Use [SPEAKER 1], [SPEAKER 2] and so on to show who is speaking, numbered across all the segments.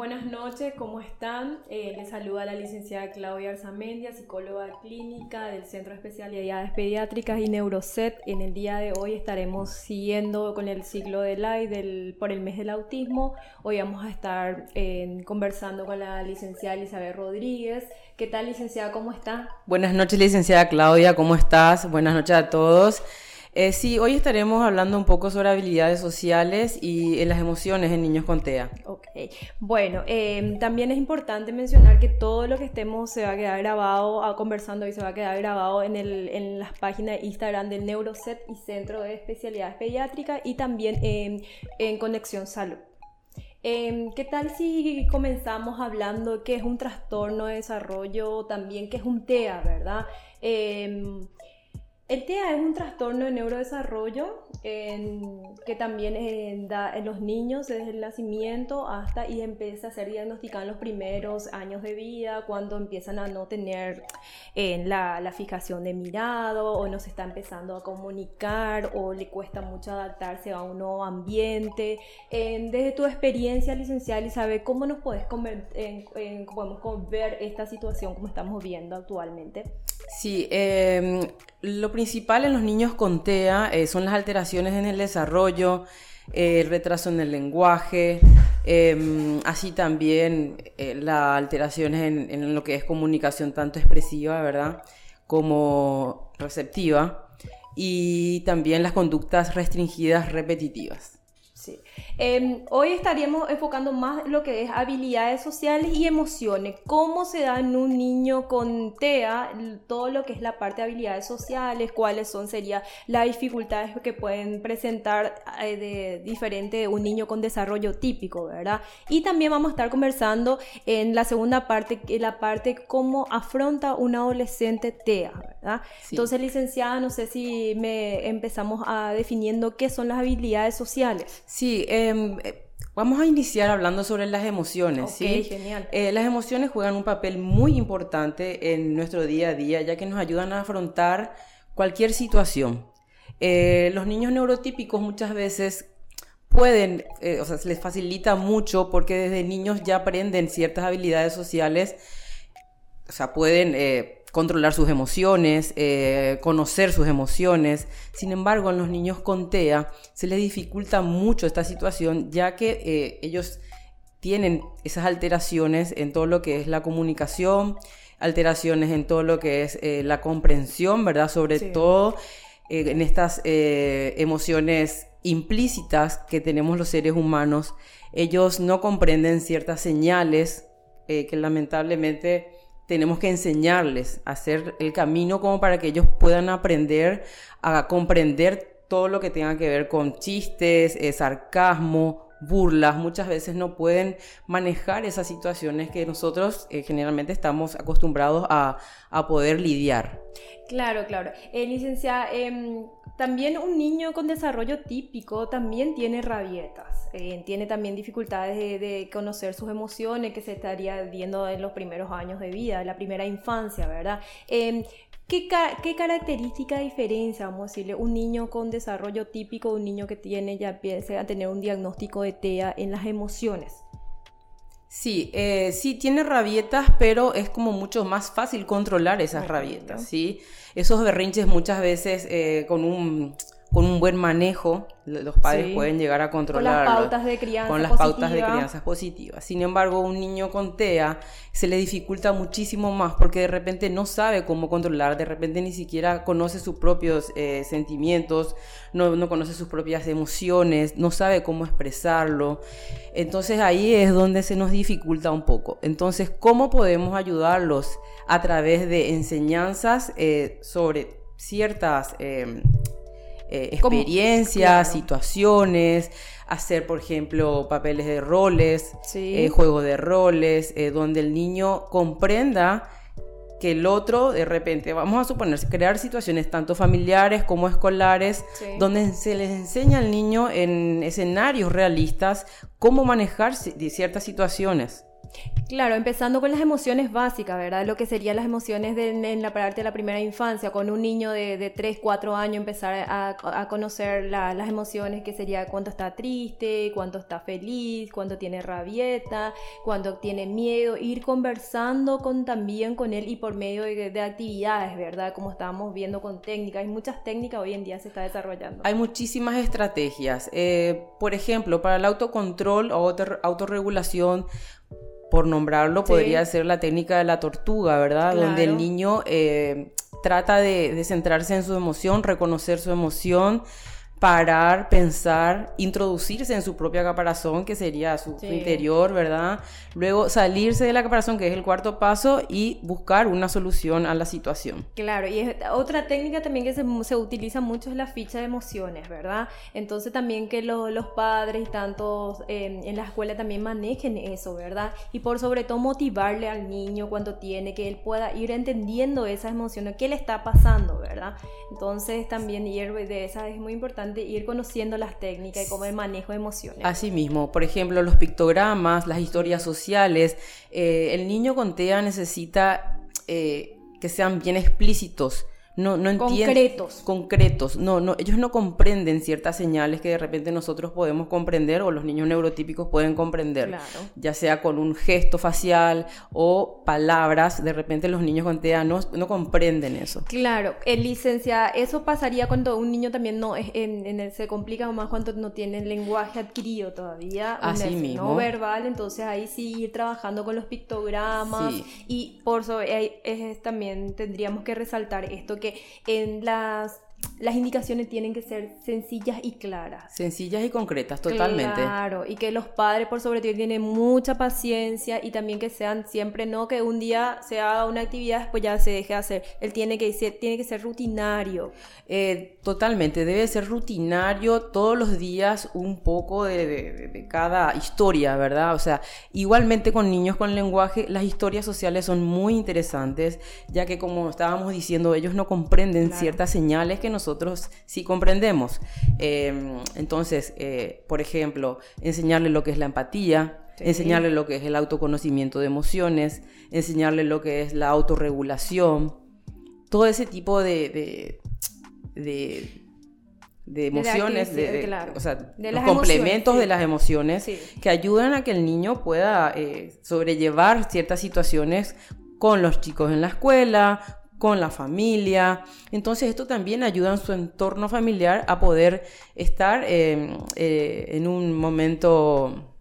[SPEAKER 1] Buenas noches, ¿cómo están? Eh, les saluda la licenciada Claudia Arzamendia, psicóloga clínica del Centro de Especialidades Pediátricas y Neuroset. En el día de hoy estaremos siguiendo con el ciclo de LAI del, por el mes del autismo. Hoy vamos a estar eh, conversando con la licenciada Elizabeth Rodríguez. ¿Qué tal, licenciada? ¿Cómo está?
[SPEAKER 2] Buenas noches, licenciada Claudia, ¿cómo estás? Buenas noches a todos. Eh, sí, hoy estaremos hablando un poco sobre habilidades sociales y las emociones en niños con TEA.
[SPEAKER 1] Ok, bueno, em, también es importante mencionar que todo lo que estemos se va a quedar grabado, a, conversando hoy se va a quedar grabado en, el, en las páginas de Instagram del Neuroset y Centro de Especialidades Pediátricas y también en Conexión Salud. Em, ¿Qué tal si comenzamos hablando qué es un trastorno de desarrollo, también qué es un TEA, verdad? Em, el TEA es un trastorno de neurodesarrollo que también da en los niños desde el nacimiento hasta y empieza a ser diagnosticado en los primeros años de vida, cuando empiezan a no tener la, fijación de mirado o no se está empezando a comunicar o le cuesta mucho adaptarse a un nuevo ambiente. desde tu experiencia, licenciada Elizabeth, ¿cómo nos puedes podemos ver esta situación como estamos viendo actualmente?
[SPEAKER 2] Sí, em, lo principal en los niños con TEA eh, son las alteraciones en el desarrollo, el retraso en el lenguaje, em, así también eh, las alteraciones en, en, lo que es comunicación tanto expresiva, ¿verdad? Como receptiva, y también las conductas restringidas repetitivas.
[SPEAKER 1] Em, hoy estaríamos enfocando más lo que es habilidades sociales y emociones. ¿Cómo se da en un niño con TEA todo lo que es la parte de habilidades sociales? ¿Cuáles son, sería las dificultades que pueden presentar eh, de diferente un niño con desarrollo típico, verdad? Y también vamos a estar conversando en la segunda parte, la parte cómo afronta un adolescente TEA, ¿verdad? Entonces, licenciada, no sé si me empezamos a definiendo qué son las habilidades sociales.
[SPEAKER 2] Sí, eh, eh, vamos a iniciar hablando sobre las emociones. ¿sí?
[SPEAKER 1] genial.
[SPEAKER 2] Eh, las emociones juegan un papel muy importante en nuestro día a día, ya que nos ayudan a afrontar cualquier situación. Eh, los niños neurotípicos muchas veces pueden, o sea, se les facilita mucho porque desde niños ya aprenden ciertas habilidades sociales, o sea, pueden controlar sus emociones, eh, conocer sus emociones. Sin embargo, en los niños con TEA se les dificulta mucho esta situación ya que eh, ellos tienen esas alteraciones en todo lo que es la comunicación, alteraciones en todo lo que es eh, la comprensión, ¿verdad? Sobre todo en estas emociones implícitas que tenemos los seres humanos. Ellos no comprenden ciertas señales que lamentablemente tenemos que enseñarles a hacer el camino como para que ellos puedan aprender a comprender todo lo que tenga que ver con chistes, eh, sarcasmo, burlas, muchas veces no pueden manejar esas situaciones que nosotros eh, generalmente estamos acostumbrados a, poder lidiar.
[SPEAKER 1] Claro, claro. Eh, licenciada, em, también un niño con desarrollo típico también tiene rabietas, eh, tiene también dificultades de, conocer sus emociones que se estaría viendo en los primeros años de vida, la primera infancia, ¿verdad? Em, ¿Qué, ¿Qué, característica diferencia, vamos a decirle, un niño con desarrollo típico, un niño que tiene ya empieza a tener un diagnóstico de TEA en las emociones?
[SPEAKER 2] Sí, eh, sí, tiene rabietas, pero es como mucho más fácil controlar esas rabietas, ¿sí? Esos berrinches muchas veces eh, con un con un buen manejo, los padres pueden llegar a controlar
[SPEAKER 1] con las pautas de crianza
[SPEAKER 2] con las pautas de crianza positivas. Sin embargo, un niño con TEA se le dificulta muchísimo más porque de repente no sabe cómo controlar, de repente ni siquiera conoce sus propios eh, sentimientos, no, no conoce sus propias emociones, no sabe cómo expresarlo. Entonces ahí es donde se nos dificulta un poco. Entonces, ¿cómo podemos ayudarlos a través de enseñanzas eh, sobre ciertas... Eh, eh, experiencias, situaciones, hacer, por ejemplo, papeles de roles, eh, juegos de roles, eh, donde el niño comprenda que el otro, de repente, vamos a suponer, crear situaciones tanto familiares como escolares, donde se les enseña al niño en escenarios realistas cómo manejar ciertas situaciones.
[SPEAKER 1] Claro, empezando con las emociones básicas, ¿verdad? Lo que serían las emociones de, en la parte de la primera infancia, con un niño de, de 3, 4 años empezar a, conocer las emociones, que sería cuánto está triste, cuánto está feliz, cuánto tiene rabieta, cuánto tiene miedo, ir conversando con, también con él y por medio de, de actividades, ¿verdad? Como estábamos viendo con técnicas, hay muchas técnicas hoy en día se está desarrollando.
[SPEAKER 2] Hay muchísimas estrategias. Eh, por ejemplo, para el autocontrol o autorregulación, por nombrarlo, podría ser la técnica de la tortuga, ¿verdad? Donde el niño eh, trata de, de, centrarse en su emoción, reconocer su emoción, parar, pensar, introducirse en su propia caparazón, que sería su, interior, ¿verdad? Luego salirse de la caparazón, que es el cuarto paso, y buscar una solución a la situación.
[SPEAKER 1] Claro, y otra técnica también que se, se, utiliza mucho es la ficha de emociones, ¿verdad? Entonces también que los padres y tantos em, en la escuela también manejen eso, ¿verdad? Y por sobre todo motivarle al niño cuando tiene, que él pueda ir entendiendo esas emociones, qué le está pasando, ¿verdad? Entonces también ir de esas es muy importante ir conociendo las técnicas y cómo el manejo de emociones.
[SPEAKER 2] Asimismo, por ejemplo, los pictogramas, las historias sociales. Eh, el niño con TEA necesita eh, que sean bien explícitos no, no
[SPEAKER 1] concretos.
[SPEAKER 2] Concretos. No, no, ellos no comprenden ciertas señales que de repente nosotros podemos comprender o los niños neurotípicos pueden comprender. Ya sea con un gesto facial o palabras, de repente los niños con TEA no, no comprenden eso.
[SPEAKER 1] Claro, el licencia, eso pasaría cuando un niño también no es en, el, se complica más cuando no tiene lenguaje adquirido todavía,
[SPEAKER 2] así mismo,
[SPEAKER 1] no verbal, entonces ahí sí ir trabajando con los pictogramas y por eso es, también tendríamos que resaltar esto que en las las indicaciones tienen que ser sencillas y claras.
[SPEAKER 2] Sencillas y concretas, totalmente.
[SPEAKER 1] Claro, y que los padres por sobre todo tienen mucha paciencia y también que sean siempre, no que un día se haga una actividad, después ya se deje de hacer. Él tiene que ser, tiene que ser rutinario.
[SPEAKER 2] Eh, totalmente, debe ser rutinario todos los días un poco de, de, cada historia, ¿verdad? O sea, igualmente con niños con lenguaje, las historias sociales son muy interesantes, ya que como estábamos diciendo, ellos no comprenden ciertas señales que nosotros sí comprendemos. Em, entonces, eh, por ejemplo, enseñarle lo que es la empatía, enseñarle lo que es el autoconocimiento de emociones, enseñarle lo que es la autorregulación, todo ese tipo de, de, de emociones, de, los complementos de las emociones que ayudan a que el niño pueda eh, sobrellevar ciertas situaciones con los chicos en la escuela, con la familia. Entonces esto también ayuda en su entorno familiar a poder estar em, eh, en un momento,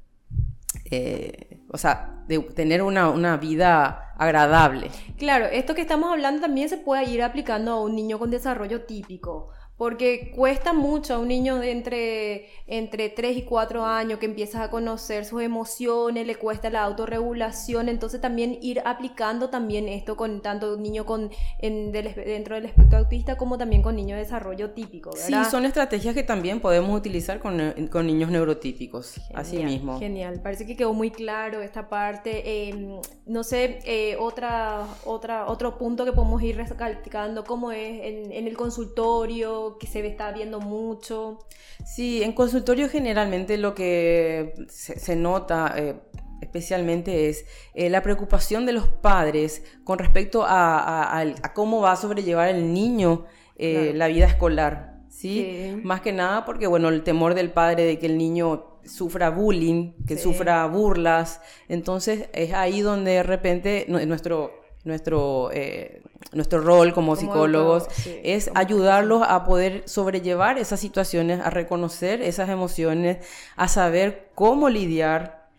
[SPEAKER 2] eh, o sea, de tener una, una, vida agradable.
[SPEAKER 1] Claro, esto que estamos hablando también se puede ir aplicando a un niño con desarrollo típico porque cuesta mucho a un niño de entre, entre 3 y 4 años que empieza a conocer sus emociones, le cuesta la autorregulación, entonces también ir aplicando también esto con tanto niño con, dentro del espectro autista como también con niños de desarrollo típico. ¿verdad?
[SPEAKER 2] Sí, son estrategias que también podemos utilizar con, con niños neurotípicos, así mismo.
[SPEAKER 1] Genial, parece que quedó muy claro esta parte. Em, no sé, eh, otra, otra, otro punto que podemos ir recalcando, cómo es en, en el consultorio, que se está viendo mucho.
[SPEAKER 2] Sí, en consultorio generalmente lo que se, nota eh, especialmente es eh, la preocupación de los padres con respecto a, cómo va a sobrellevar el niño eh, la vida escolar. ¿sí? Más que nada porque, bueno, el temor del padre de que el niño sufra bullying, que sufra burlas. Entonces es ahí donde de repente nuestro nuestro, eh, nuestro rol como, psicólogos es ayudarlos a poder sobrellevar esas situaciones, a reconocer esas emociones, a saber cómo lidiar.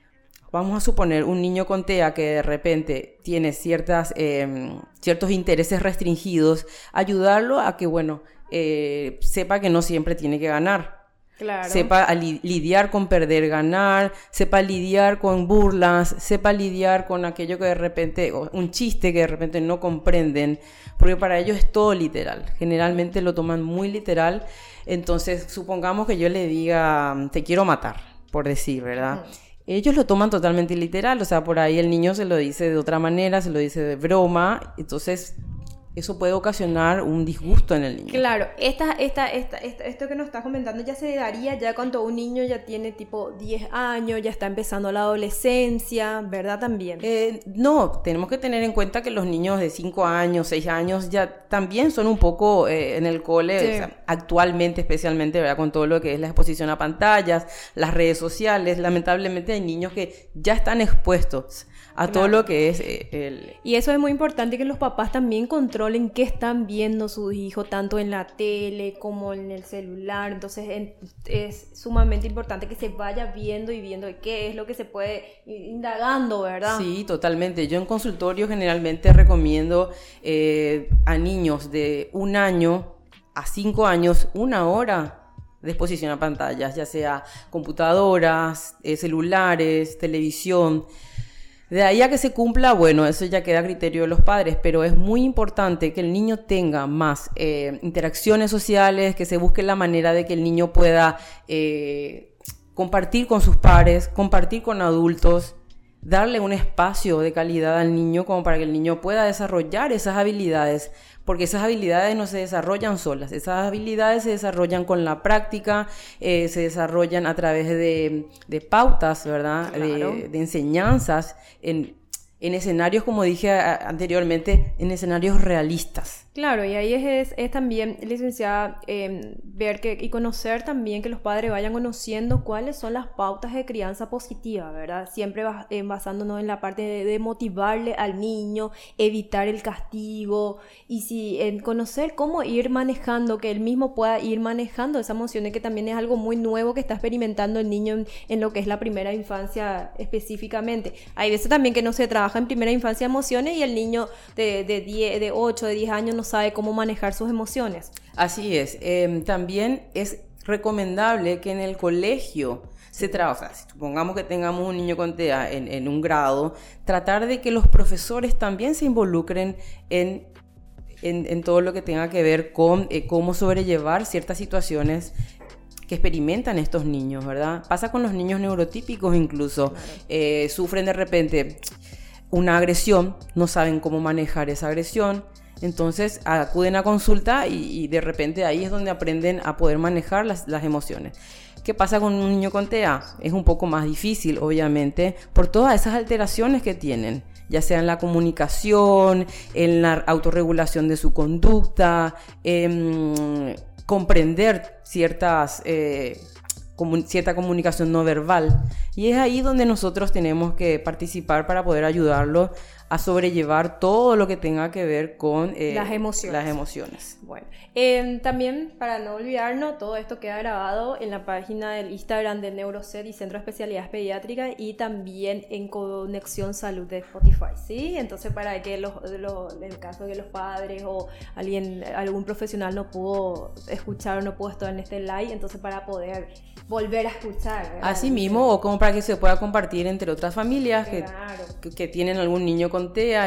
[SPEAKER 2] Vamos a suponer un niño con TEA que de repente tiene ciertas, em, ciertos intereses restringidos, ayudarlo a que, bueno, eh, sepa que no siempre tiene que ganar Sepa lidiar con perder, ganar, sepa lidiar con burlas, sepa lidiar con aquello que de repente, un chiste que de repente no comprenden, porque para ellos es todo literal. Generalmente lo toman muy literal. Entonces, supongamos que yo le diga, te quiero matar, por decir, ¿verdad? Ellos lo toman totalmente literal, o sea, por ahí el niño se lo dice de otra manera, se lo dice de broma, entonces eso puede ocasionar un disgusto en el niño.
[SPEAKER 1] Claro, esta, esta, esta, esto que nos estás comentando ya se daría ya cuando un niño ya tiene tipo 10 años, ya está empezando la adolescencia, ¿verdad? También.
[SPEAKER 2] Eh, no, tenemos que tener en cuenta que los niños de 5 años, 6 años ya también son un poco eh, en el cole, actualmente especialmente, ¿verdad? Con todo lo que es la exposición a pantallas, las redes sociales, lamentablemente hay niños que ya están expuestos a todo lo que es eh, el...
[SPEAKER 1] Y eso es muy importante que los papás también controlen qué están viendo sus hijos, tanto en la tele como en el celular. Entonces es sumamente importante que se vaya viendo y viendo qué es lo que se puede ir indagando, ¿verdad?
[SPEAKER 2] Sí, totalmente. Yo en consultorio generalmente recomiendo eh, a niños de un año a cinco años una hora de exposición a pantallas, ya sea computadoras, eh, celulares, televisión. De ahí a que se cumpla, bueno, eso ya queda a criterio de los padres, pero es muy importante que el niño tenga más eh, interacciones sociales, que se busque la manera de que el niño pueda eh, compartir con sus pares, compartir con adultos, darle un espacio de calidad al niño como para que el niño pueda desarrollar esas habilidades porque esas habilidades no se desarrollan solas, esas habilidades se desarrollan con la práctica, eh, se desarrollan a través de, pautas, ¿verdad? De, de, enseñanzas en, en escenarios, como dije anteriormente, en escenarios realistas.
[SPEAKER 1] Claro, y ahí es, también, licenciada, em, ver que, y conocer también que los padres vayan conociendo cuáles son las pautas de crianza positiva, ¿verdad? Siempre eh, basándonos en la parte de, motivarle al niño, evitar el castigo, y si en conocer cómo ir manejando, que él mismo pueda ir manejando esas emociones, que también es algo muy nuevo que está experimentando el niño en, lo que es la primera infancia específicamente. Hay veces también que no se trabaja en primera infancia emociones y el niño de, de, 10, de 8, de 10 años no sabe cómo manejar sus emociones.
[SPEAKER 2] Así es. Em, también es recomendable que en el colegio se trabaje, supongamos que tengamos un niño con TEA en, un grado, tratar de que los profesores también se involucren en, en, todo lo que tenga que ver con eh, cómo sobrellevar ciertas situaciones que experimentan estos niños, ¿verdad? Pasa con los niños neurotípicos incluso. Eh, sufren de repente una agresión, no saben cómo manejar esa agresión, entonces acuden a consulta y, de repente ahí es donde aprenden a poder manejar las, emociones. ¿Qué pasa con un niño con TEA? Es un poco más difícil, obviamente, por todas esas alteraciones que tienen, ya sea en la comunicación, en la autorregulación de su conducta, en comprender ciertas, eh, cierta comunicación no verbal. Y es ahí donde nosotros tenemos que participar para poder ayudarlo a sobrellevar todo lo que tenga que ver con
[SPEAKER 1] eh, las, emociones.
[SPEAKER 2] las emociones.
[SPEAKER 1] Bueno, em, también para no olvidarnos, todo esto queda grabado en la página del Instagram del Neuroset y Centro de Especialidades Pediátricas y también en Conexión Salud de Spotify, ¿sí? Entonces para que los, en el caso de que los padres o alguien, algún profesional no pudo escuchar o no pudo estar en este live, entonces para poder volver a escuchar.
[SPEAKER 2] Así mismo, o como para que se pueda compartir entre otras familias que, que, tienen algún niño con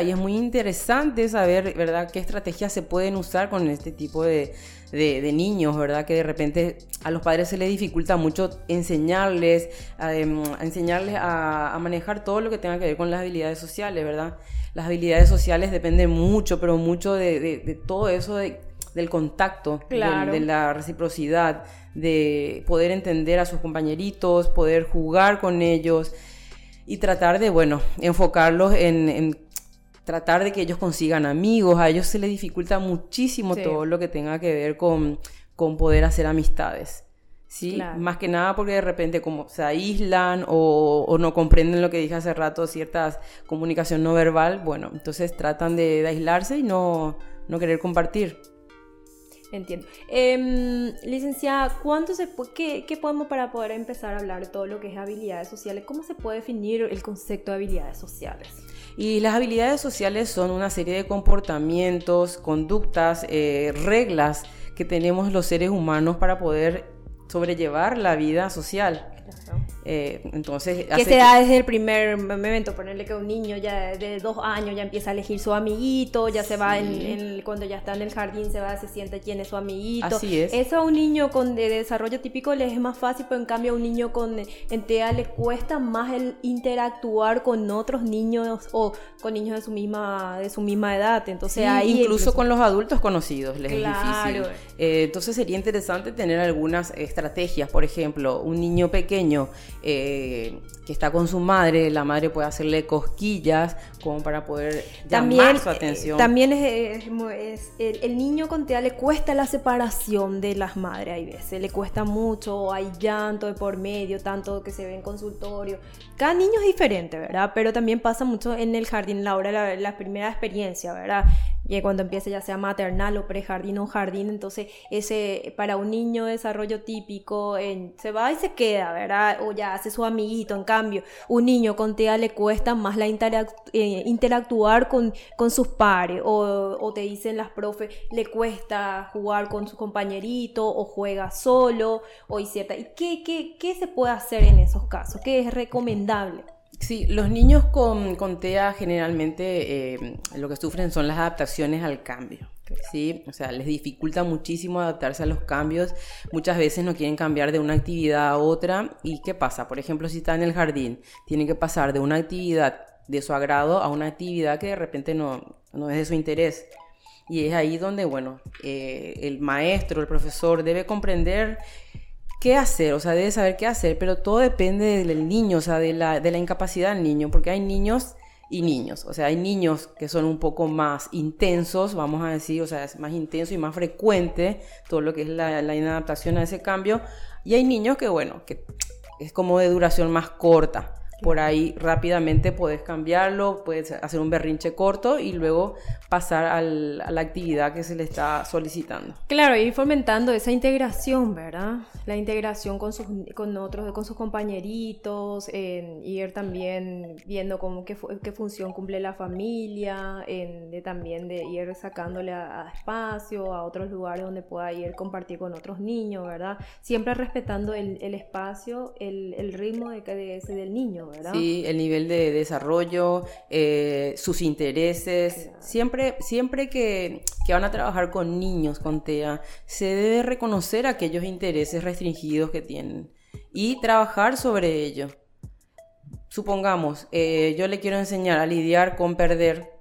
[SPEAKER 2] y es muy interesante saber, ¿verdad?, qué estrategias se pueden usar con este tipo de, niños, ¿verdad? Que de repente a los padres se les dificulta mucho enseñarles, em, enseñarles a, manejar todo lo que tenga que ver con las habilidades sociales, ¿verdad? Las habilidades sociales dependen mucho, pero mucho de, todo eso del contacto, de, la reciprocidad, de poder entender a sus compañeritos, poder jugar con ellos y tratar de, bueno, enfocarlos en tratar de que ellos consigan amigos, a ellos se les dificulta muchísimo todo lo que tenga que ver con, con poder hacer amistades. ¿sí? Más que nada porque de repente como se aíslan o, no comprenden lo que dije hace rato, ciertas comunicación no verbal, bueno, entonces tratan de, aislarse y no, no querer compartir.
[SPEAKER 1] Entiendo. Eh, licenciada, ¿cuánto se qué, qué, podemos para poder empezar a hablar de todo lo que es habilidades sociales? ¿Cómo se puede definir el concepto de habilidades sociales?
[SPEAKER 2] Y las habilidades sociales son una serie de comportamientos, conductas, eh, reglas que tenemos los seres humanos para poder sobrellevar la vida social. Eh, entonces,
[SPEAKER 1] que se da desde el primer momento, ponerle que un niño ya de dos años ya empieza a elegir su amiguito, ya se va en, cuando ya está en el jardín, se va, se siente quién es su amiguito.
[SPEAKER 2] Así es.
[SPEAKER 1] Eso a un niño con de desarrollo típico le es más fácil, pero en cambio a un niño con en TEA le cuesta más el interactuar con otros niños o con niños de su misma, de su misma edad. Entonces ahí
[SPEAKER 2] incluso, con los adultos conocidos les es difícil. Eh, entonces sería interesante tener algunas estrategias, por ejemplo, un niño pequeño eh, que está con su madre, la madre puede hacerle cosquillas como para poder llamar su atención.
[SPEAKER 1] también es, el, niño con TEA le cuesta la separación de las madres, hay veces, le cuesta mucho, hay llanto de por medio, tanto que se ve en consultorio. Cada niño es diferente, ¿verdad? Pero también pasa mucho en el jardín, la hora, la, la primera experiencia, ¿verdad? Y cuando empiece ya sea maternal o prejardín o jardín, entonces ese para un niño de desarrollo típico se va y se queda, ¿verdad? O ya hace su amiguito. En cambio, un niño con TEA le cuesta más la eh, interactuar con, con sus pares o, o, te dicen las profes, le cuesta jugar con su compañerito o juega solo o y cierta. ¿Y qué, qué, qué se puede hacer en esos casos? ¿Qué es recomendable?
[SPEAKER 2] Sí, los niños con, con TEA generalmente eh, lo que sufren son las adaptaciones al cambio. ¿sí? O sea, les dificulta muchísimo adaptarse a los cambios. Muchas veces no quieren cambiar de una actividad a otra. ¿Y qué pasa? Por ejemplo, si está en el jardín, tienen que pasar de una actividad de su agrado a una actividad que de repente no, no es de su interés. Y es ahí donde, bueno, eh, el maestro, el profesor debe comprender qué hacer, o sea, debe saber qué hacer, pero todo depende del niño, o sea, de la, de la incapacidad del niño, porque hay niños y niños, o sea, hay niños que son un poco más intensos, vamos a decir, o sea, es más intenso y más frecuente todo lo que es la, la inadaptación a ese cambio, y hay niños que, bueno, que es como de duración más corta por ahí rápidamente puedes cambiarlo, puedes hacer un berrinche corto y luego pasar a la actividad que se le está solicitando.
[SPEAKER 1] Claro, ir fomentando esa integración, ¿verdad? La integración con, sus, con otros, con sus compañeritos, en ir también viendo cómo qué, qué función cumple la familia, en, de también de ir sacándole a, espacio, a otros lugares donde pueda ir compartir con otros niños, ¿verdad? Siempre respetando el, el espacio, el, el ritmo de, de ese del niño,
[SPEAKER 2] Sí, el nivel de desarrollo, eh, sus intereses. Siempre, siempre que, que, van a trabajar con niños con TEA, se debe reconocer aquellos intereses restringidos que tienen y trabajar sobre ello. Supongamos, eh, yo le quiero enseñar a lidiar con perder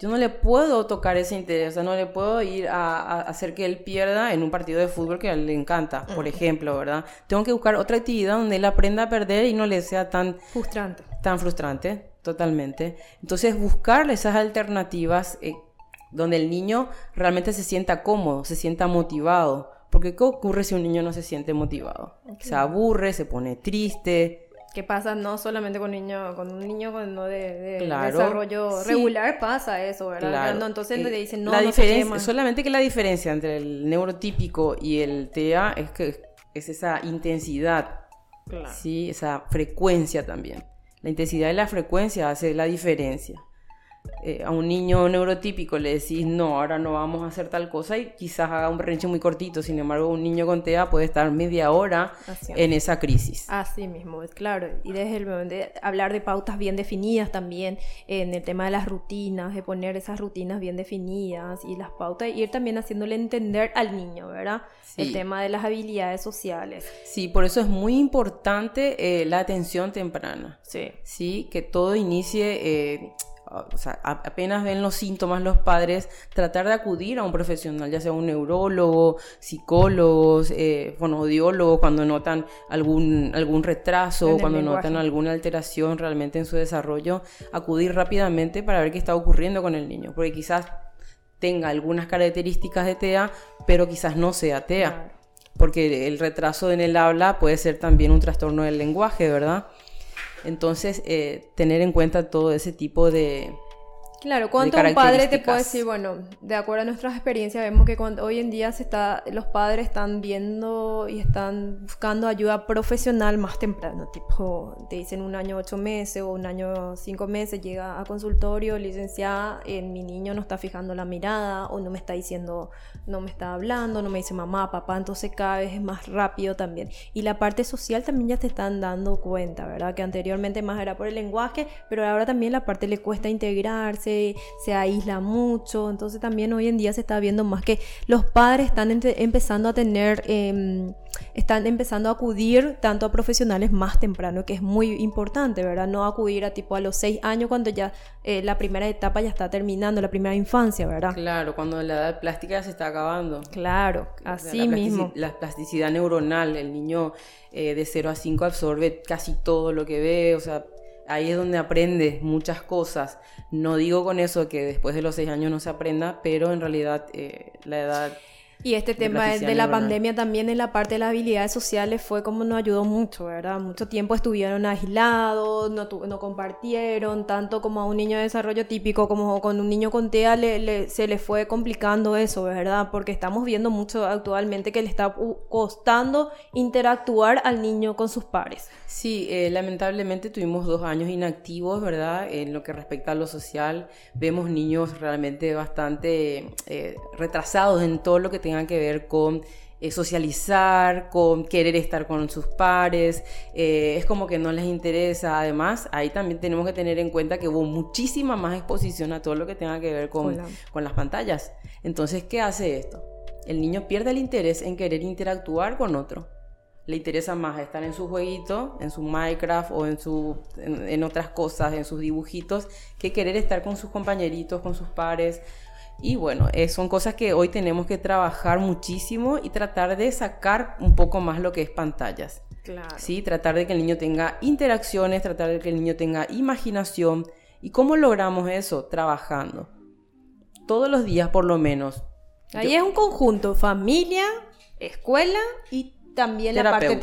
[SPEAKER 2] yo no le puedo tocar ese interés, o sea, no le puedo ir a, hacer que él pierda en un partido de fútbol que a él le encanta, por ejemplo, ¿verdad? Tengo que buscar otra actividad donde él aprenda a perder y no le sea tan
[SPEAKER 1] frustrante.
[SPEAKER 2] Tan frustrante, totalmente. Entonces, buscar esas alternativas eh, donde el niño realmente se sienta cómodo, se sienta motivado. Porque ¿qué ocurre si un niño no se siente motivado? Se aburre, se pone triste,
[SPEAKER 1] que pasa no solamente con niño, con un niño con no de, desarrollo regular pasa eso, ¿verdad? No, entonces le dicen no,
[SPEAKER 2] la diferencia, solamente que la diferencia entre el neurotípico y el TEA es que es esa intensidad, sí, esa frecuencia también. La intensidad y la frecuencia hace la diferencia. Eh, a un niño neurotípico le decís, no, ahora no vamos a hacer tal cosa y quizás haga un berrinche muy cortito. Sin embargo, un niño con TEA puede estar media hora en esa crisis.
[SPEAKER 1] Así mismo, es claro. Y desde el momento de hablar de pautas bien definidas también, en el tema de las rutinas, de poner esas rutinas bien definidas y las pautas, ir también haciéndole entender al niño, ¿verdad? El tema de las habilidades sociales.
[SPEAKER 2] Sí, por eso es muy importante eh, la atención temprana. Sí. Sí, que todo inicie... Eh, o sea, apenas ven los síntomas los padres, tratar de acudir a un profesional, ya sea un neurólogo, psicólogos, eh, fonoaudiólogos, cuando notan algún, algún retraso, cuando notan alguna alteración realmente en su desarrollo, acudir rápidamente para ver qué está ocurriendo con el niño, porque quizás tenga algunas características de TEA, pero quizás no sea TEA, porque el retraso en el habla puede ser también un trastorno del lenguaje, ¿verdad? Entonces, eh, tener en cuenta todo ese tipo de,
[SPEAKER 1] Claro, cuando un padre te puede decir, bueno, de acuerdo a nuestras experiencias, vemos que cuando, hoy en día se está, los padres están viendo y están buscando ayuda profesional más temprano, tipo, te dicen un año ocho meses o un año cinco meses, llega a consultorio, licenciada, en mi niño no está fijando la mirada o no me está diciendo, no me está hablando, no me dice mamá, papá, entonces cada vez es más rápido también. Y la parte social también ya te están dando cuenta, ¿verdad? Que anteriormente más era por el lenguaje, pero ahora también la parte le cuesta integrarse se, aísla mucho. Entonces también hoy en día se está viendo más que los padres están empezando a tener, em, están empezando a acudir tanto a profesionales más temprano, que es muy importante, ¿verdad? No acudir a tipo a los seis años cuando ya eh, la primera etapa ya está terminando, la primera infancia, ¿verdad?
[SPEAKER 2] Claro, cuando la edad plástica se está acabando.
[SPEAKER 1] Claro, así mismo.
[SPEAKER 2] La plasticidad neuronal, el niño eh, de 0 a 5 absorbe casi todo lo que ve, o sea, ahí es donde aprendes muchas cosas. No digo con eso que después de los seis años no se aprenda, pero en realidad eh, la edad
[SPEAKER 1] y este tema de, la pandemia también en la parte de las habilidades sociales fue como nos ayudó mucho, ¿verdad? Mucho tiempo estuvieron aislados, no, no compartieron, tanto como a un niño de desarrollo típico como con un niño con TEA le, se le fue complicando eso, ¿verdad? Porque estamos viendo mucho actualmente que le está costando interactuar al niño con sus pares.
[SPEAKER 2] Sí, eh, lamentablemente tuvimos dos años inactivos, ¿verdad? En lo que respecta a lo social, vemos niños realmente bastante eh, retrasados en todo lo que tenga que ver con eh, socializar, con querer estar con sus pares, eh, es como que no les interesa. Además, ahí también tenemos que tener en cuenta que hubo muchísima más exposición a todo lo que tenga que ver con, con las pantallas. Entonces, ¿qué hace esto? El niño pierde el interés en querer interactuar con otro. Le interesa más estar en su jueguito, en su Minecraft o en, su, en otras cosas, en sus dibujitos, que querer estar con sus compañeritos, con sus pares. Y bueno, eh, son cosas que hoy tenemos que trabajar muchísimo y tratar de sacar un poco más lo que es pantallas.
[SPEAKER 1] Claro.
[SPEAKER 2] ¿sí? Tratar de que el niño tenga interacciones, tratar de que el niño tenga imaginación. ¿Y cómo logramos eso? Trabajando. Todos los días por lo menos.
[SPEAKER 1] Ahí es un conjunto, familia, escuela y también la parte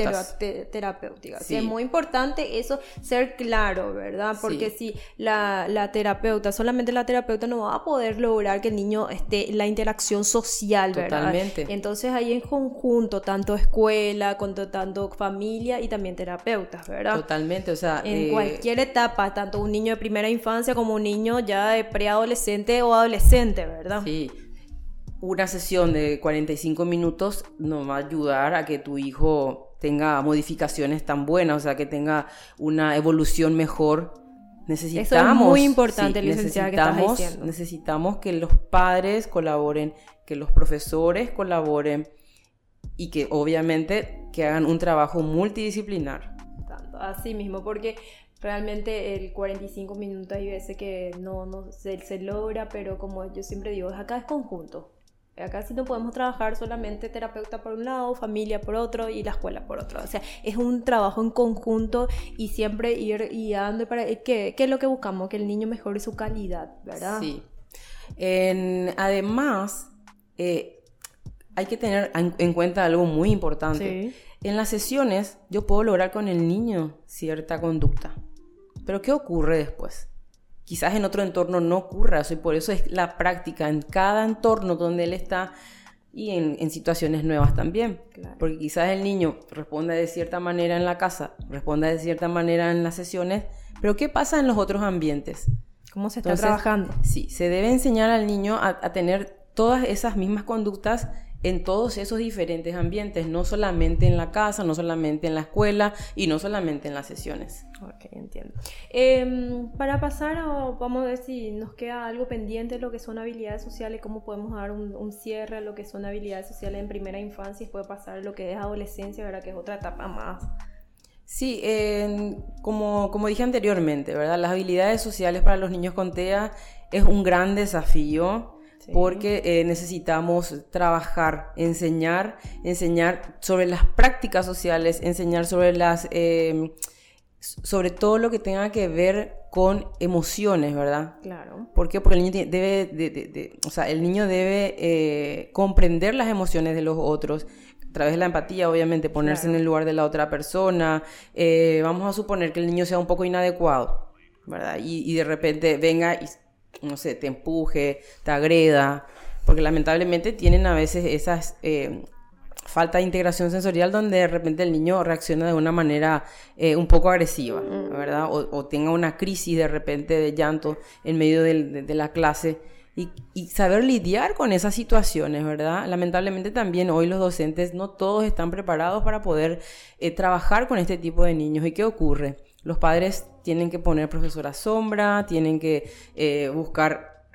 [SPEAKER 1] terapéutica. es muy importante eso, ser claro, ¿verdad? Porque si la, terapeuta, solamente la terapeuta no va a poder lograr que el niño esté la interacción social, ¿verdad?
[SPEAKER 2] Totalmente.
[SPEAKER 1] Entonces ahí en conjunto, tanto escuela, con tanto familia y también terapeutas, ¿verdad?
[SPEAKER 2] Totalmente, o sea...
[SPEAKER 1] En eh, cualquier etapa, tanto un niño de primera infancia como un niño ya de preadolescente o adolescente, ¿verdad?
[SPEAKER 2] Sí una sesión de 45 minutos no va a ayudar a que tu hijo tenga modificaciones tan buenas, o sea, que tenga una evolución mejor. Necesitamos,
[SPEAKER 1] Eso es muy importante, licenciada,
[SPEAKER 2] necesitamos, que estás necesitamos que los padres colaboren, que los profesores colaboren y que obviamente que hagan un trabajo multidisciplinar.
[SPEAKER 1] así mismo, porque realmente el 45 minutos hay veces que no, no se, se, logra, pero como yo siempre digo, acá es conjunto. Acá sí no podemos trabajar solamente terapeuta por un lado, familia por otro y la escuela por otro. O sea, es un trabajo en conjunto y siempre ir guiando para... ¿Qué, qué es lo que buscamos? Que el niño mejore su calidad, ¿verdad?
[SPEAKER 2] Sí. además, eh, hay que tener en cuenta algo muy importante. En las sesiones yo puedo lograr con el niño cierta conducta. Pero ¿qué ocurre después? Quizás en otro entorno no ocurra y por eso es la práctica en cada entorno donde él está y en, situaciones nuevas también. Porque quizás el niño responde de cierta manera en la casa, responde de cierta manera en las sesiones, pero ¿qué pasa en los otros ambientes?
[SPEAKER 1] ¿Cómo se está trabajando?
[SPEAKER 2] Sí, se debe enseñar al niño a, a tener todas esas mismas conductas en todos esos diferentes ambientes, no solamente en la casa, no solamente en la escuela y no solamente en las sesiones.
[SPEAKER 1] Ok, entiendo. Em, para pasar, vamos a ver si nos queda algo pendiente de lo que son habilidades sociales, cómo podemos dar un, cierre a lo que son habilidades sociales en primera infancia y después pasar a lo que es adolescencia, ¿verdad? Que es otra etapa más.
[SPEAKER 2] Sí, como, como dije anteriormente, ¿verdad? Las habilidades sociales para los niños con TEA es un gran desafío porque eh, necesitamos trabajar, enseñar, enseñar sobre las prácticas sociales, enseñar sobre las, em, sobre todo lo que tenga que ver con emociones, ¿verdad?
[SPEAKER 1] Claro.
[SPEAKER 2] ¿Por qué? Porque el niño debe, de, o sea, el niño debe eh, comprender las emociones de los otros, a través de la empatía, obviamente, ponerse en el lugar de la otra persona. Eh, vamos a suponer que el niño sea un poco inadecuado, ¿verdad? Y, y de repente venga y no sé, te empuje, te agreda, porque lamentablemente tienen a veces esas eh, falta de integración sensorial donde de repente el niño reacciona de una manera eh, un poco agresiva, mm. ¿verdad? O, tenga una crisis de repente de llanto en medio de, la clase. Y, saber lidiar con esas situaciones, ¿verdad? Lamentablemente también hoy los docentes no todos están preparados para poder eh, trabajar con este tipo de niños. ¿Y qué ocurre? Los padres tienen que poner profesora sombra, tienen que eh, buscar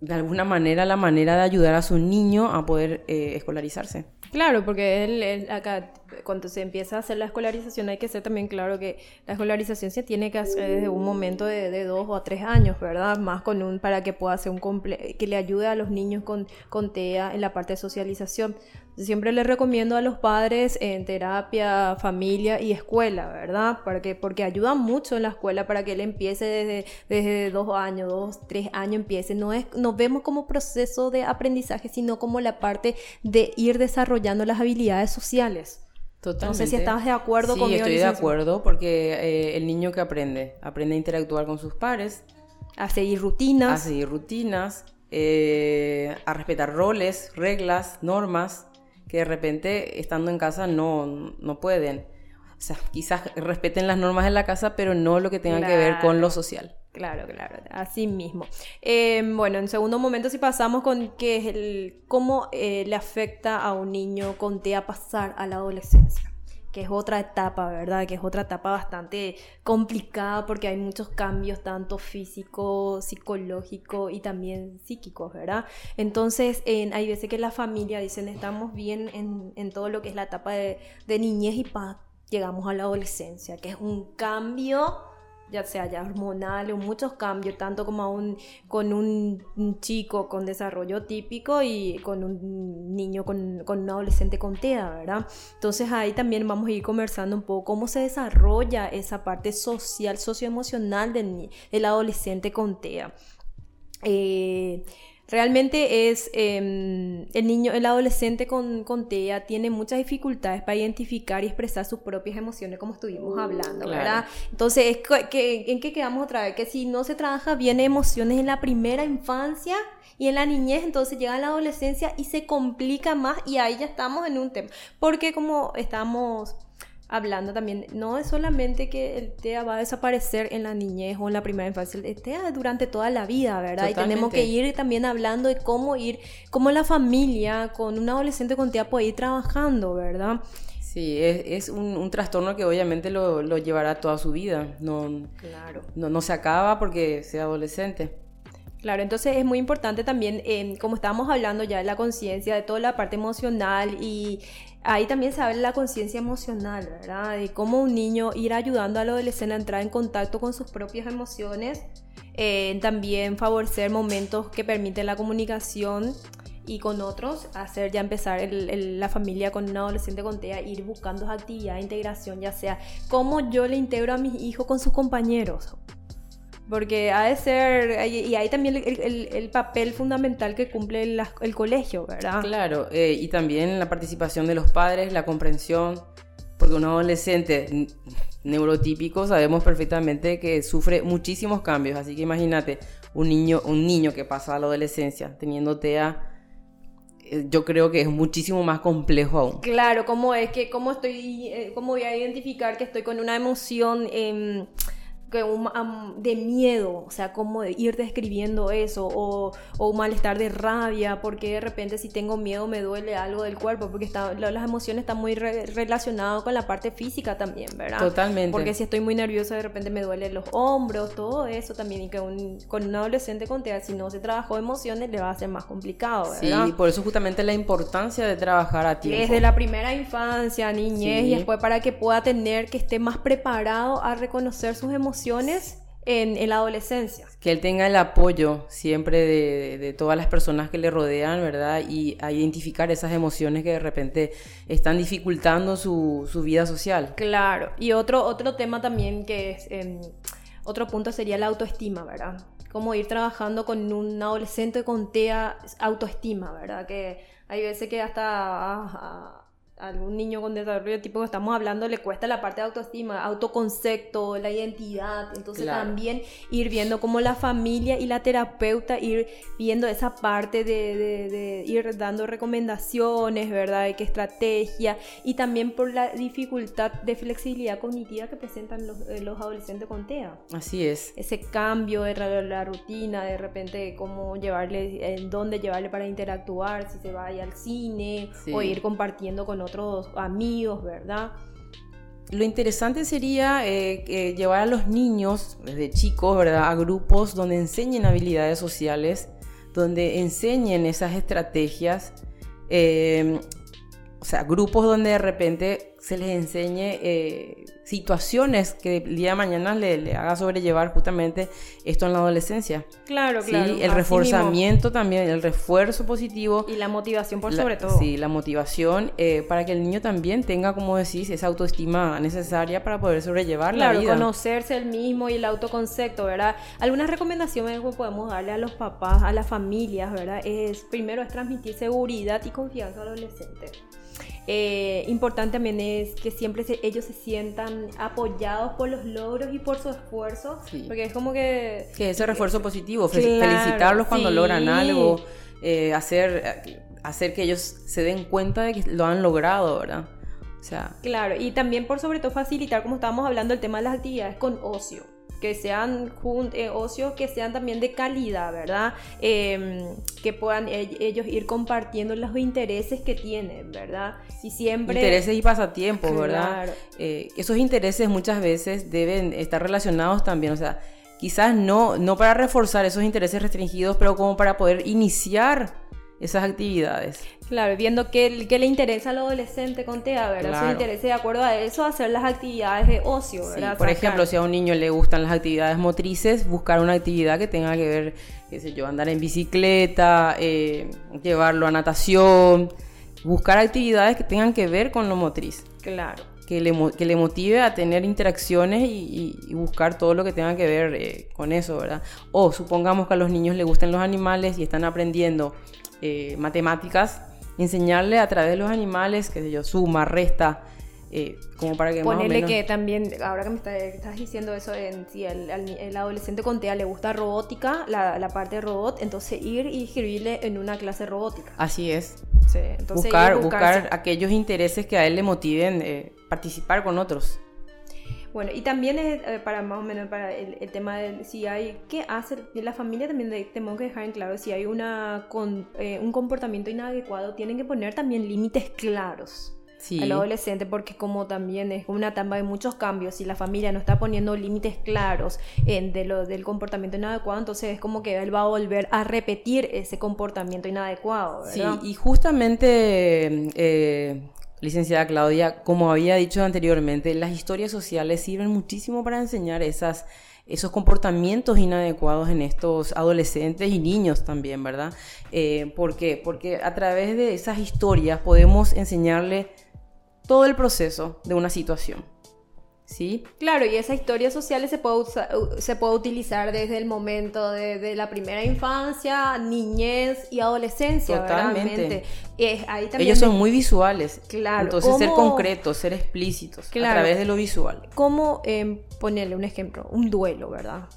[SPEAKER 2] de alguna manera la manera de ayudar a su niño a poder escolarizarse.
[SPEAKER 1] Claro, porque él, acá, cuando se empieza a hacer la escolarización, hay que ser también claro que la escolarización se tiene que hacer desde un momento de, dos o tres años, ¿verdad? Más con un, para que pueda hacer un que le ayude a los niños con, con TEA en la parte de socialización. Siempre les recomiendo a los padres en terapia, familia y escuela, ¿verdad? Porque, porque ayudan mucho en la escuela para que él empiece desde, desde dos años, dos, tres años empiece. No es, nos vemos como proceso de aprendizaje, sino como la parte de ir desarrollando las habilidades sociales.
[SPEAKER 2] Totalmente. No
[SPEAKER 1] sé si estás de acuerdo
[SPEAKER 2] sí,
[SPEAKER 1] conmigo.
[SPEAKER 2] estoy de acuerdo porque eh, el niño que aprende, aprende a interactuar con sus pares.
[SPEAKER 1] A seguir rutinas.
[SPEAKER 2] A seguir rutinas, eh, a respetar roles, reglas, normas que de repente estando en casa no, no pueden. O sea, quizás respeten las normas de la casa, pero no lo que tenga que ver con lo social.
[SPEAKER 1] Claro, claro, así mismo. Em, bueno, en segundo momento, si pasamos con qué es el, cómo eh, le afecta a un niño con TEA pasar a la adolescencia que es otra etapa, ¿verdad? Que es otra etapa bastante complicada porque hay muchos cambios, tanto físico, psicológico y también psíquicos, ¿verdad? Entonces, hay veces que la familia dicen, estamos bien en, todo lo que es la etapa de, de niñez y pa, llegamos a la adolescencia, que es un cambio ya sea ya hormonal o muchos cambios, tanto como un, con un, chico con desarrollo típico y con un niño con, con, un adolescente con TEA, ¿verdad? Entonces ahí también vamos a ir conversando un poco cómo se desarrolla esa parte social, socioemocional del, del adolescente con TEA. Eh, Realmente es em, el niño, el adolescente con, con, TEA tiene muchas dificultades para identificar y expresar sus propias emociones, como estuvimos uh, hablando, ¿verdad? Entonces, ¿en qué quedamos otra vez? Que si no se trabaja bien emociones en la primera infancia y en la niñez, entonces llega la adolescencia y se complica más y ahí ya estamos en un tema. Porque como estamos hablando también, no es solamente que el TEA va a desaparecer en la niñez o en la primera infancia, el TEA durante toda la vida, ¿verdad? Y tenemos que ir también hablando de cómo ir, cómo la familia con un adolescente con TEA puede ir trabajando, ¿verdad?
[SPEAKER 2] Sí, es, un, trastorno que obviamente lo, llevará toda su vida, no, claro. no, no se acaba porque sea adolescente.
[SPEAKER 1] Claro, entonces es muy importante también, eh, como estábamos hablando ya de la conciencia, de toda la parte emocional y ahí también se habla de la conciencia emocional, ¿verdad? De cómo un niño ir ayudando al adolescente a entrar en contacto con sus propias emociones, eh, también favorecer momentos que permiten la comunicación y con otros, hacer ya empezar la familia con un adolescente con TEA, ir buscando actividad de integración, ya sea cómo yo le integro a mis hijos con sus compañeros, porque ha de ser, y hay también el, papel fundamental que cumple el, colegio, ¿verdad?
[SPEAKER 2] Claro, eh, y también la participación de los padres, la comprensión, porque un adolescente neurotípico sabemos perfectamente que sufre muchísimos cambios, así que imagínate un niño, un niño que pasa a la adolescencia teniendo TEA eh, yo creo que es muchísimo más complejo aún.
[SPEAKER 1] Claro, ¿cómo es que, cómo estoy, eh, cómo voy a identificar que estoy con una emoción eh, que un, de miedo, o sea, como de ir describiendo eso, o, o, un malestar de rabia, porque de repente si tengo miedo me duele algo del cuerpo, porque está, las emociones están muy relacionadas con la parte física también, ¿verdad?
[SPEAKER 2] Totalmente.
[SPEAKER 1] Porque si estoy muy nerviosa de repente me duelen los hombros, todo eso también, y que con un adolescente con TEA, si no se trabajó emociones, le va a ser más complicado, ¿verdad?
[SPEAKER 2] Sí, por eso justamente la importancia de trabajar a tiempo.
[SPEAKER 1] Desde la primera infancia, niñez, y después para que pueda tener, que esté más preparado a reconocer sus emociones en, la adolescencia.
[SPEAKER 2] Que él tenga el apoyo siempre de, todas las personas que le rodean, ¿verdad? Y a identificar esas emociones que de repente están dificultando su, vida social.
[SPEAKER 1] Claro. Y otro, otro tema también que es, em, otro punto sería la autoestima, ¿verdad? Cómo ir trabajando con un adolescente con TEA autoestima, ¿verdad? Que hay veces que hasta... Ah, algún niño con desarrollo tipo que estamos hablando le cuesta la parte de autoestima, autoconcepto, la identidad. Entonces también ir viendo cómo la familia y la terapeuta ir viendo esa parte de, ir dando recomendaciones, ¿verdad? De qué estrategia y también por la dificultad de flexibilidad cognitiva que presentan los, eh, adolescentes con TEA.
[SPEAKER 2] Así es.
[SPEAKER 1] Ese cambio de la, rutina, de repente cómo llevarle, en dónde llevarle para interactuar, si se va al cine o ir compartiendo con otros amigos, ¿verdad?
[SPEAKER 2] Lo interesante sería eh, llevar a los niños desde chicos, ¿verdad? A grupos donde enseñen habilidades sociales, donde enseñen esas estrategias. Eh, o sea, grupos donde de repente se les enseñe eh, situaciones que el día de mañana le, haga sobrellevar justamente esto en la adolescencia.
[SPEAKER 1] Claro, claro.
[SPEAKER 2] El reforzamiento también, el refuerzo positivo.
[SPEAKER 1] Y la motivación por sobre todo.
[SPEAKER 2] Sí, la motivación eh, para que el niño también tenga, como decís, esa autoestima necesaria para poder sobrellevar la vida.
[SPEAKER 1] Claro, conocerse el mismo y el autoconcepto, ¿verdad? Algunas recomendaciones que podemos darle a los papás, a las familias, ¿verdad? Es, primero es transmitir seguridad y confianza al adolescente. Eh, importante también es que siempre ellos se sientan apoyados por los logros y por su esfuerzo, porque es como que...
[SPEAKER 2] Que ese refuerzo positivo, felicitarlos cuando logran algo, eh, hacer, hacer que ellos se den cuenta de que lo han logrado, ¿verdad?
[SPEAKER 1] O sea... Claro, y también por sobre todo facilitar, como estábamos hablando, el tema de las actividades con ocio que sean eh, ocios que sean también de calidad, ¿verdad? Em, que puedan e-, ellos ir compartiendo los intereses que tienen, ¿verdad?
[SPEAKER 2] Y siempre... Intereses y pasatiempos, ¿verdad? Eh, esos intereses muchas veces deben estar relacionados también, o sea, quizás no, no para reforzar esos intereses restringidos, pero como para poder iniciar esas actividades.
[SPEAKER 1] Claro, viendo qué, le interesa al adolescente con TEA, ¿verdad? Claro. Interés de acuerdo a eso, hacer las actividades de ocio, ¿verdad?
[SPEAKER 2] por ejemplo, si a un niño le gustan las actividades motrices, buscar una actividad que tenga que ver, qué sé yo, andar en bicicleta, eh, llevarlo a natación, buscar actividades que tengan que ver con lo motriz.
[SPEAKER 1] Claro.
[SPEAKER 2] Que le, que le motive a tener interacciones y, buscar todo lo que tenga que ver eh, con eso, ¿verdad? O supongamos que a los niños les gustan los animales y están aprendiendo eh, matemáticas, enseñarle a través de los animales, que sé yo, suma, resta, eh, como para que
[SPEAKER 1] Ponerle que también, ahora que me estás diciendo eso, en, si el, adolescente con TEA le gusta robótica, la, parte de robot, entonces ir y inscribirle en una clase robótica.
[SPEAKER 2] Así es. buscar, buscar aquellos intereses que a él le motiven eh, participar con otros.
[SPEAKER 1] Bueno, y también es eh, para más o menos para el, tema de si hay, ¿qué hace? La familia también tenemos que dejar en claro, si hay una con, eh, un comportamiento inadecuado, tienen que poner también límites claros. al adolescente porque como también es una etapa de muchos cambios si la familia no está poniendo límites claros en de lo, del comportamiento inadecuado entonces es como que él va a volver a repetir ese comportamiento inadecuado ¿verdad?
[SPEAKER 2] sí y justamente eh, licenciada Claudia, como había dicho anteriormente, las historias sociales sirven muchísimo para enseñar esos comportamientos inadecuados en estos adolescentes y niños también, ¿verdad? Eh, ¿Por qué? Porque a través de esas historias podemos enseñarle todo el proceso de una situación. ¿Sí?
[SPEAKER 1] Claro, y esas historias sociales se puede, se puede utilizar desde el momento de, la primera infancia, niñez y adolescencia, Totalmente.
[SPEAKER 2] Ellos son muy visuales. Claro. Entonces, ser concretos, ser explícitos a través de lo visual.
[SPEAKER 1] ¿Cómo em, ponerle un ejemplo? Un duelo, ¿verdad?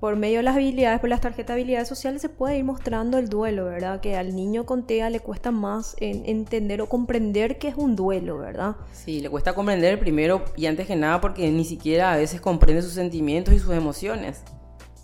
[SPEAKER 1] Por medio de las habilidades, por las tarjetas de habilidades sociales, se puede ir mostrando el duelo, ¿verdad? Que al niño con TEA le cuesta más entender o comprender qué es un duelo, ¿verdad?
[SPEAKER 2] Sí, le cuesta comprender primero y antes que nada porque ni siquiera a veces comprende sus sentimientos y sus emociones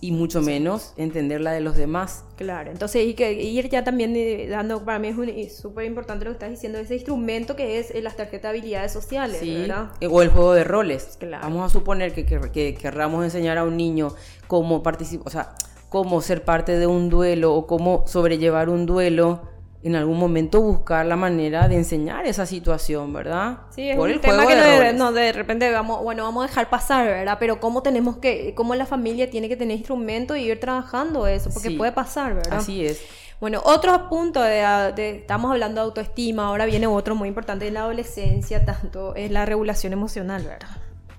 [SPEAKER 2] y mucho menos entender la de los demás.
[SPEAKER 1] Claro, entonces y que ir ya también eh, dando, para mí es súper importante lo que estás diciendo, ese instrumento que es eh, las tarjetas de habilidades sociales, ¿verdad?
[SPEAKER 2] Eh, o el juego de roles. Vamos a suponer que, que, querramos enseñar a un niño cómo participar, o sea, cómo ser parte de un duelo o cómo sobrellevar un duelo en algún momento buscar la manera de enseñar esa situación, ¿verdad?
[SPEAKER 1] Sí, es un tema que de, no, de repente vamos, bueno, vamos a dejar pasar, ¿verdad? Pero cómo tenemos que, cómo la familia tiene que tener instrumentos y ir trabajando eso, porque puede pasar, ¿verdad?
[SPEAKER 2] Así es.
[SPEAKER 1] Bueno, otro punto de, estamos hablando de autoestima, ahora viene otro muy importante en la adolescencia, tanto es la regulación emocional, ¿verdad?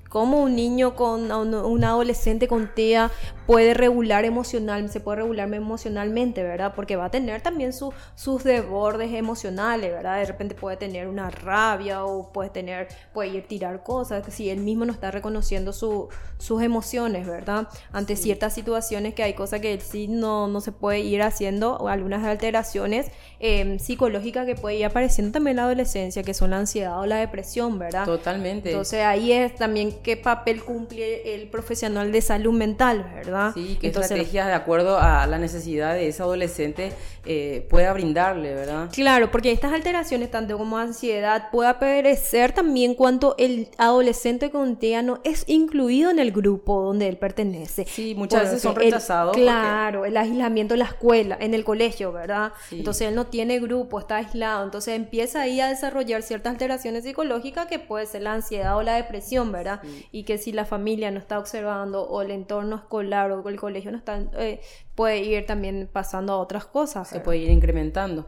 [SPEAKER 1] Cómo un niño con un, adolescente con TEA puede regular emocional, se puede regular emocionalmente, ¿verdad? Porque va a tener también su, sus desbordes emocionales, ¿verdad? De repente puede tener una rabia o puede tener, puede ir a tirar cosas, que si él mismo no está reconociendo su, sus emociones, ¿verdad? Ante ciertas situaciones que hay cosas que él sí no, no se puede ir haciendo, o algunas alteraciones em, psicológicas que puede ir apareciendo también en la adolescencia, que son la ansiedad o la depresión, ¿verdad?
[SPEAKER 2] Totalmente.
[SPEAKER 1] Entonces ahí es también qué papel cumple el profesional de salud mental, ¿verdad?
[SPEAKER 2] Sí, qué
[SPEAKER 1] Entonces,
[SPEAKER 2] estrategias de acuerdo a la necesidad de ese adolescente eh, pueda brindarle, ¿verdad?
[SPEAKER 1] Claro, porque estas alteraciones, tanto como ansiedad, puede aparecer también cuando el adolescente con TEA no es incluido en el grupo donde él pertenece.
[SPEAKER 2] Sí, muchas veces son
[SPEAKER 1] él-
[SPEAKER 2] rechazados porque-
[SPEAKER 1] claro, el aislamiento en la escuela, en el colegio, ¿verdad?
[SPEAKER 2] Sí.
[SPEAKER 1] Entonces él no tiene grupo, está aislado, entonces empieza ahí a desarrollar ciertas alteraciones psicológicas que puede ser la ansiedad o la depresión, ¿verdad? Y que si la familia no está observando o el entorno escolar o el colegio no está, eh, puede ir también pasando a otras cosas.
[SPEAKER 2] se puede ir incrementando.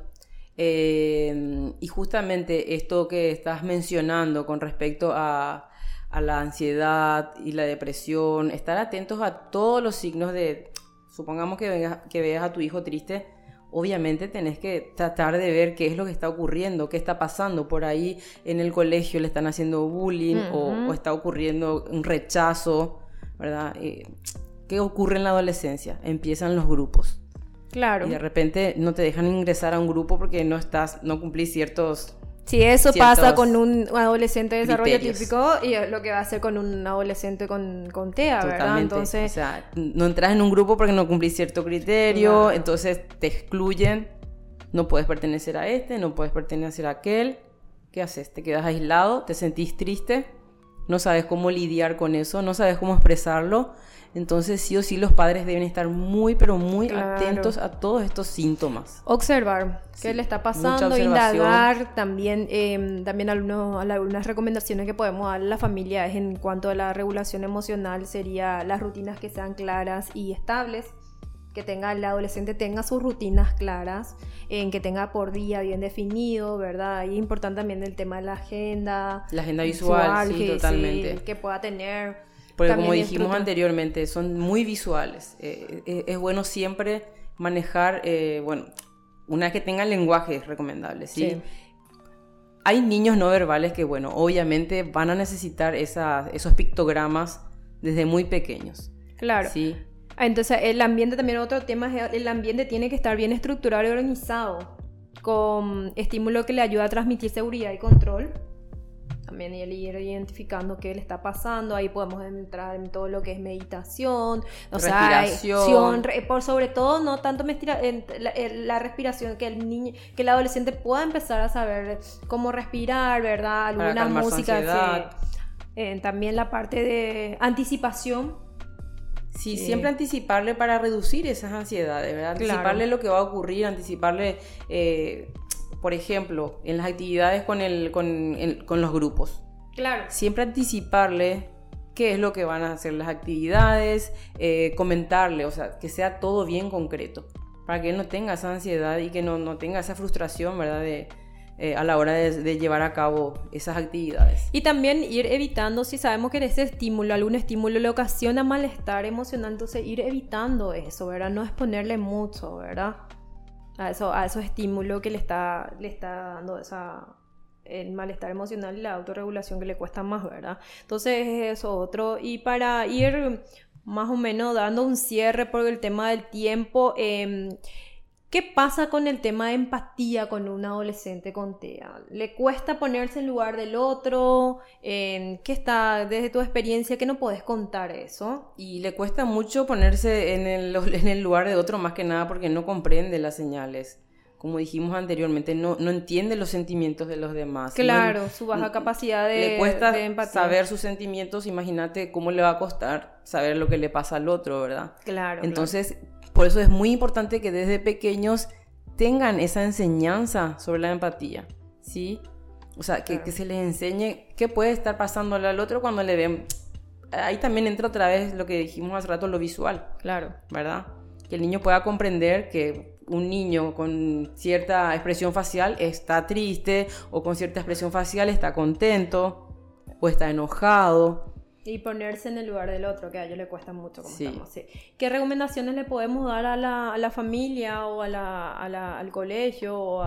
[SPEAKER 2] Eh, y justamente esto que estás mencionando con respecto a, a la ansiedad y la depresión, estar atentos a todos los signos de, supongamos que, vengas- que veas a tu hijo triste, obviamente tenés que tratar de ver qué es lo que está ocurriendo, qué está pasando por ahí en el colegio, le están haciendo bullying o- o,
[SPEAKER 1] Ujú.
[SPEAKER 2] está ocurriendo un rechazo, ¿verdad? Eh, ¿Qué ocurre en la adolescencia? Empiezan los grupos.
[SPEAKER 1] Claro.
[SPEAKER 2] Y de repente no te dejan ingresar a un grupo porque no estás, no cumplís ciertos...
[SPEAKER 1] Si eso pasa con un adolescente de desarrollo
[SPEAKER 2] criterios.
[SPEAKER 1] típico, y es lo que va a hacer con un adolescente con, con TEA, ¿verdad?
[SPEAKER 2] Totalmente.
[SPEAKER 1] Entonces,
[SPEAKER 2] o sea, no entras en un grupo porque no cumplís cierto criterio,
[SPEAKER 1] Claro.
[SPEAKER 2] entonces te excluyen. No puedes pertenecer a este, no puedes pertenecer a aquel. ¿Qué haces? Te quedas aislado, te sentís triste, no sabes cómo lidiar con eso, no sabes cómo expresarlo. Entonces sí o sí los padres deben estar muy, pero muy
[SPEAKER 1] Claro.
[SPEAKER 2] atentos a todos estos síntomas.
[SPEAKER 1] observar qué
[SPEAKER 2] Sí,
[SPEAKER 1] le está pasando, indagar, también, eh, también algunos, algunas recomendaciones que podemos dar a la familia es en cuanto a la regulación emocional, sería las rutinas que sean claras y estables. Que tenga el adolescente tenga sus rutinas claras, en que tenga por día bien definido, ¿verdad? Y es importante también el tema de la agenda,
[SPEAKER 2] La agenda visual, sí,
[SPEAKER 1] que,
[SPEAKER 2] totalmente.
[SPEAKER 1] que pueda tener.
[SPEAKER 2] Porque
[SPEAKER 1] también
[SPEAKER 2] como dijimos anteriormente, son muy visuales. Eh, eh, es bueno siempre manejar, eh, bueno, una que tenga lenguaje recomendable, ¿sí?
[SPEAKER 1] Sí.
[SPEAKER 2] Hay niños no verbales que, bueno, obviamente van a necesitar esa- esos pictogramas desde muy pequeños.
[SPEAKER 1] Claro.
[SPEAKER 2] ¿sí?
[SPEAKER 1] Entonces, el ambiente también otro tema es el ambiente tiene que estar bien estructurado y organizado, con estímulo que le ayuda a transmitir seguridad y control. También el ir identificando qué le está pasando, ahí podemos entrar en todo lo que es meditación, o sea,
[SPEAKER 2] Respiración.
[SPEAKER 1] re- por sobre todo no tanto la, la respiración, que el niño, que el adolescente pueda empezar a saber cómo respirar, ¿verdad? Alguna música. Eh, también la parte de anticipación,
[SPEAKER 2] Sí,
[SPEAKER 1] Sí.
[SPEAKER 2] siempre anticiparle para reducir esas ansiedades, ¿verdad?
[SPEAKER 1] Claro.
[SPEAKER 2] Anticiparle lo que va a ocurrir, anticiparle, eh, por ejemplo, en las actividades con, el, con, el- con los grupos.
[SPEAKER 1] claro.
[SPEAKER 2] Siempre anticiparle qué es lo que van a hacer las actividades, eh, comentarle, o sea, que sea todo bien concreto, para que él no tenga esa ansiedad y que no, no tenga esa frustración, ¿verdad? De, eh, a la hora de, de llevar a cabo esas actividades.
[SPEAKER 1] Y también ir evitando, si sabemos que ese estímulo, algún estímulo le ocasiona malestar emocional, entonces ir evitando eso, ¿verdad? No exponerle mucho, ¿verdad? A, eso, a esos estímulos que le está, le está dando el malestar emocional y la autorregulación que le cuesta más, ¿verdad? Entonces es eso otro. Y para ir más o menos dando un cierre por el tema del tiempo, em, ¿Qué pasa con el tema de empatía con un adolescente con TEA? ¿Le cuesta ponerse en lugar del otro? ¿Qué está desde tu experiencia que no puedes contar eso?
[SPEAKER 2] Y le cuesta mucho ponerse en el, en el lugar de otro, más que nada porque no comprende las señales. Como dijimos anteriormente, no, no entiende los sentimientos de los demás. No-
[SPEAKER 1] Claro, su baja capacidad de,
[SPEAKER 2] le cuesta
[SPEAKER 1] de empatía.
[SPEAKER 2] saber sus sentimientos, imagínate cómo le va a costar saber lo que le pasa al otro, ¿verdad?
[SPEAKER 1] Claro.
[SPEAKER 2] Entonces, por eso es muy importante que desde pequeños tengan esa enseñanza sobre la empatía, ¿sí? O sea, que,
[SPEAKER 1] Claro.
[SPEAKER 2] que se les enseñe qué puede estar pasándole al otro cuando le ven. Ahí también entra otra vez lo que dijimos hace rato, lo visual,
[SPEAKER 1] Claro.
[SPEAKER 2] ¿verdad? Que el niño pueda comprender que un niño con cierta expresión facial está triste o con cierta expresión facial está contento o está enojado.
[SPEAKER 1] Y ponerse en el lugar del otro, que a ellos le cuesta mucho como estamos. Sí. ¿Qué recomendaciones le podemos dar a la, a la familia o a la, a la, al colegio?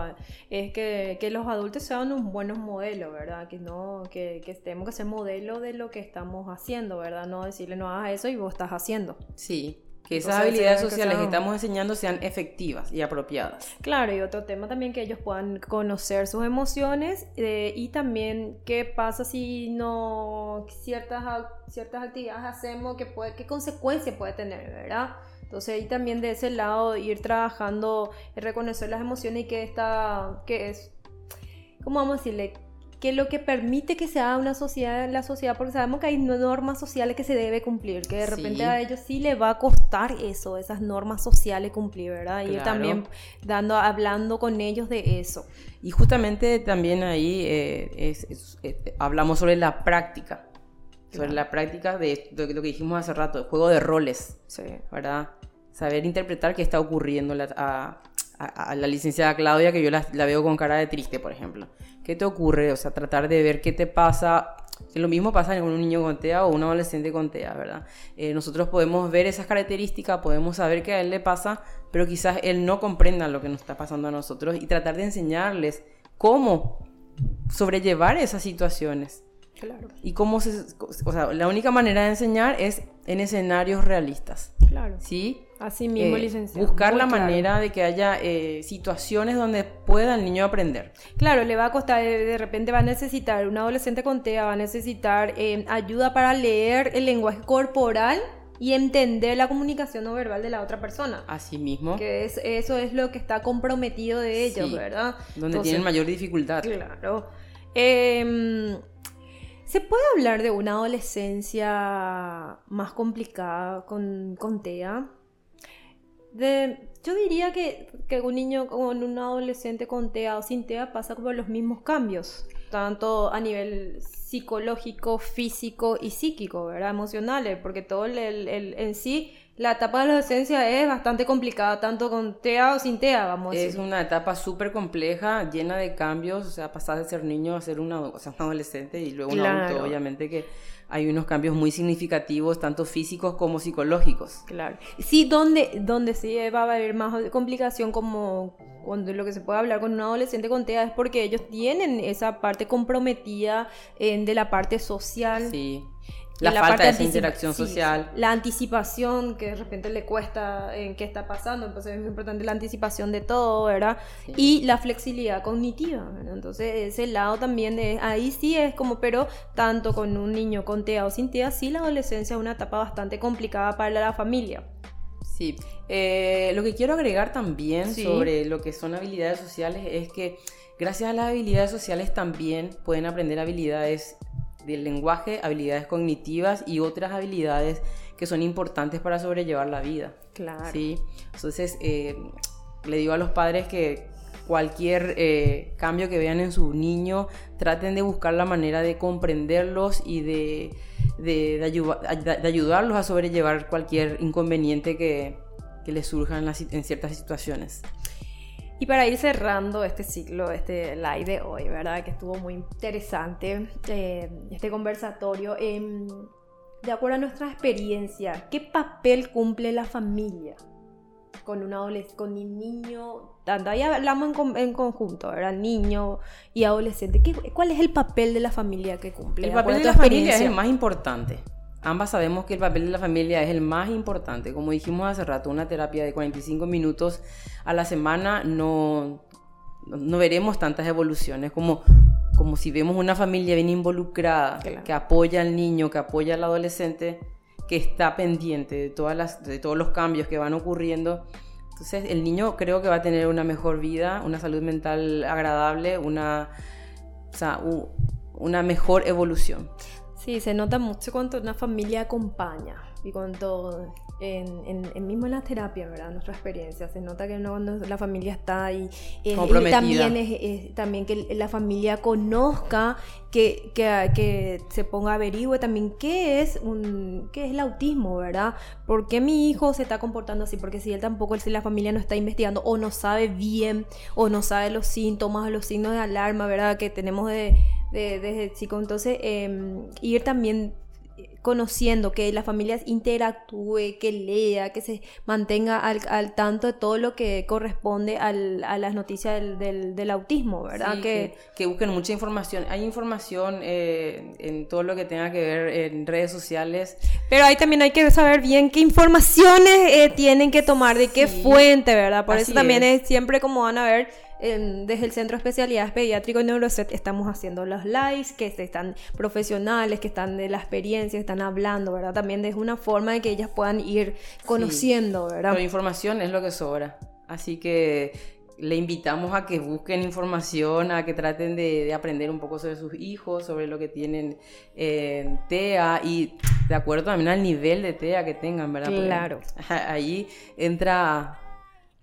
[SPEAKER 1] es que, que, los adultos sean unos buenos modelos, ¿verdad? Que no que, que tenemos que ser modelo de lo que estamos haciendo, ¿verdad? No decirle no hagas eso y vos estás haciendo.
[SPEAKER 2] Sí, que esas habilidades sociales que, estamos enseñando sean efectivas y apropiadas.
[SPEAKER 1] Claro, y otro tema también que ellos puedan conocer sus emociones eh, y también qué pasa si no ciertas, ciertas actividades hacemos, que puede, qué consecuencia puede tener, ¿verdad? Entonces ahí también de ese lado ir trabajando, reconocer las emociones y que está, que es, ¿cómo vamos a decirle? Que lo que permite que sea una sociedad, la sociedad, porque sabemos que hay normas sociales que se debe cumplir, que de repente a ellos sí le va a costar eso, esas normas sociales cumplir, ¿verdad? Y también dando, hablando con ellos de eso.
[SPEAKER 2] Y justamente también ahí eh, eh, hablamos sobre la práctica, sobre la práctica de, lo que dijimos hace rato, el juego de roles, ¿verdad? Saber interpretar qué está ocurriendo a, la licenciada Claudia, que yo la, la veo con cara de triste, por ejemplo. ¿Qué te ocurre? O sea, tratar de ver qué te pasa. Lo mismo pasa con un niño con TEA o un adolescente con TEA, ¿verdad? Eh, nosotros podemos ver esas características, podemos saber qué a él le pasa, pero quizás él no comprenda lo que nos está pasando a nosotros y tratar de enseñarles cómo sobrellevar esas situaciones.
[SPEAKER 1] Claro.
[SPEAKER 2] Y cómo se... O sea, la única manera de enseñar es en escenarios realistas.
[SPEAKER 1] Claro.
[SPEAKER 2] ¿Sí?
[SPEAKER 1] Así mismo, eh, licenciado.
[SPEAKER 2] Buscar la manera de que haya eh, situaciones donde pueda el niño aprender.
[SPEAKER 1] Claro, le va a costar, de repente va a necesitar, un adolescente con TEA va a necesitar eh, ayuda para leer el lenguaje corporal y entender la comunicación no verbal de la otra persona.
[SPEAKER 2] Así mismo.
[SPEAKER 1] Que es, eso es lo que está comprometido de ellos, ¿verdad?
[SPEAKER 2] Donde tienen mayor dificultad.
[SPEAKER 1] Claro. Em, ¿Se puede hablar de una adolescencia más complicada con, con TEA? De, yo diría que, que un niño con un adolescente con TEA o sin TEA pasa por los mismos cambios, tanto a nivel psicológico, físico y psíquico, ¿verdad? Emocionales, porque todo el, el, en sí la etapa de la adolescencia es bastante complicada, tanto con TEA o sin TEA, vamos
[SPEAKER 2] a decir. Es una etapa súper compleja, llena de cambios, o sea, pasar de ser niño a ser una, o sea, un adolescente y luego un adulto, obviamente que hay unos cambios muy significativos, tanto físicos como psicológicos.
[SPEAKER 1] Claro. Sí, donde, donde sí va a haber más complicación como cuando lo que se puede hablar con un adolescente con TEA es porque ellos tienen esa parte comprometida en, de la parte social.
[SPEAKER 2] Sí la, falta de esa interacción social.
[SPEAKER 1] La anticipación que de repente le cuesta en qué está pasando, entonces es muy importante la anticipación de todo, ¿verdad? Y la flexibilidad cognitiva, Entonces ese lado también, de, ahí sí es como, pero tanto con un niño con TEA o sin TEA, sí la adolescencia es una etapa bastante complicada para la familia.
[SPEAKER 2] Sí, eh, lo que quiero agregar también sobre lo que son habilidades sociales es que gracias a las habilidades sociales también pueden aprender habilidades del lenguaje, habilidades cognitivas y otras habilidades que son importantes para sobrellevar la vida.
[SPEAKER 1] Claro.
[SPEAKER 2] ¿sí? Entonces, eh, le digo a los padres que cualquier eh, cambio que vean en su niño, traten de buscar la manera de comprenderlos y de, de, ayudarlos a sobrellevar cualquier inconveniente que, que les surja en, en ciertas situaciones.
[SPEAKER 1] Y para ir cerrando este ciclo, este live de hoy, ¿verdad? Que estuvo muy interesante, eh, este conversatorio. Em, de acuerdo a nuestra experiencia, ¿qué papel cumple la familia con un adolescente, con un niño? Tanto ahí hablamos en, conjunto, ¿verdad? Niño y adolescente. ¿Qué, ¿Cuál es el papel de la familia que cumple?
[SPEAKER 2] El papel de la familia es el más importante. Ambas sabemos que el papel de la familia es el más importante. Como dijimos hace rato, una terapia de 45 minutos a la semana no, no veremos tantas evoluciones como, como si vemos una familia bien involucrada, que apoya al niño, que apoya al adolescente, que está pendiente de, todas las, de todos los cambios que van ocurriendo. Entonces el niño creo que va a tener una mejor vida, una salud mental agradable, una, una mejor evolución.
[SPEAKER 1] Sí, se nota mucho cuando una familia acompaña y cuando en, en, mismo en la terapia, ¿verdad? Nuestra experiencia, se nota que cuando la familia está ahí, eh, también es, también que la familia conozca, que, que, que, se ponga a averigüe también qué es un qué es el autismo, ¿verdad? ¿Por qué mi hijo se está comportando así? Porque si él tampoco, si la familia no está investigando o no sabe bien o no sabe los síntomas, los signos de alarma, ¿verdad? Que tenemos de, de desde chico, entonces em, ir también conociendo, que las familias interactúe, que lea, que se mantenga al, tanto de todo lo que corresponde a las noticias del, autismo, ¿verdad?
[SPEAKER 2] que, que, busquen mucha información. Hay información eh, en todo lo que tenga que ver en redes sociales.
[SPEAKER 1] Pero ahí también hay que saber bien qué informaciones eh, tienen que tomar, de qué fuente, ¿verdad? Por eso también es. siempre como van a ver desde el Centro de Especialidades Pediátrico y Neuroset estamos haciendo los lives, que están profesionales, que están de la experiencia, están hablando, ¿verdad? También es una forma de que ellas puedan ir conociendo, ¿verdad?
[SPEAKER 2] Pero información es lo que sobra. Así que le invitamos a que busquen información, a que traten de, aprender un poco sobre sus hijos, sobre lo que tienen en TEA y de acuerdo también al nivel de TEA que tengan, ¿verdad?
[SPEAKER 1] Claro.
[SPEAKER 2] ahí entra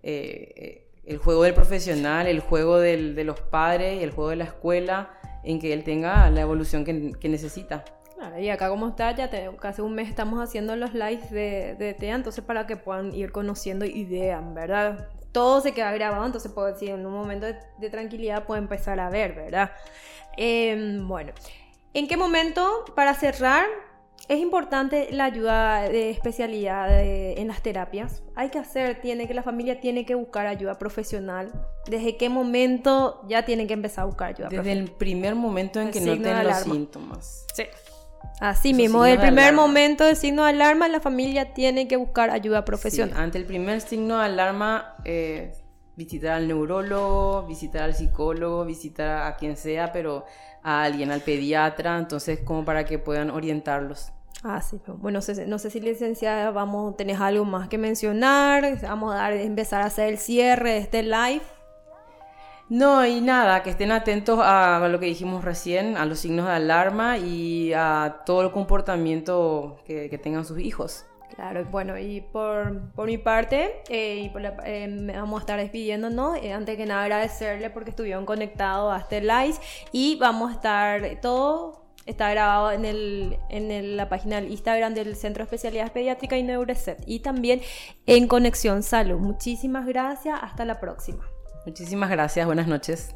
[SPEAKER 2] eh, el juego del profesional, el juego del, de los padres el juego de la escuela, en que él tenga la evolución que, necesita.
[SPEAKER 1] Claro, y acá como está, ya casi un mes estamos haciendo los lives de, de TEA, entonces para que puedan ir conociendo y vean, ¿verdad? Todo se queda grabado, entonces puedo decir, en un momento de, tranquilidad puede empezar a ver, ¿verdad? Em, bueno, ¿en qué momento, para cerrar, es importante la ayuda de especialidad en las terapias. Hay que hacer, tiene que la familia tiene que buscar ayuda profesional. ¿Desde qué momento ya tiene que empezar a buscar ayuda
[SPEAKER 2] Desde el primer momento en que no tienen los síntomas.
[SPEAKER 1] Sí. Así mismo, desde el primer momento de signo de alarma, la familia tiene que buscar ayuda profesional.
[SPEAKER 2] ante el primer signo de alarma, eh, visitar al neurólogo, visitar al psicólogo, visitar a quien sea, pero a alguien, al pediatra, entonces como para que puedan orientarlos.
[SPEAKER 1] Ah, sí. Bueno, no sé, si licenciada, vamos, tenés algo más que mencionar, vamos a dar, empezar a hacer el cierre de este live.
[SPEAKER 2] No, y nada, que estén atentos a lo que dijimos recién, a los signos de alarma y a todo el comportamiento que, tengan sus hijos.
[SPEAKER 1] Claro, bueno, y por, por mi parte, eh, y eh, vamos a estar despidiéndonos. Eh, antes que nada, agradecerle porque estuvieron conectados a este live y vamos a estar todo Está grabado en, el, en la página del Instagram del Centro de Especialidades Pediátricas y Neuroset y también en Conexión Salud. Muchísimas gracias, hasta la próxima.
[SPEAKER 2] Muchísimas gracias, buenas noches.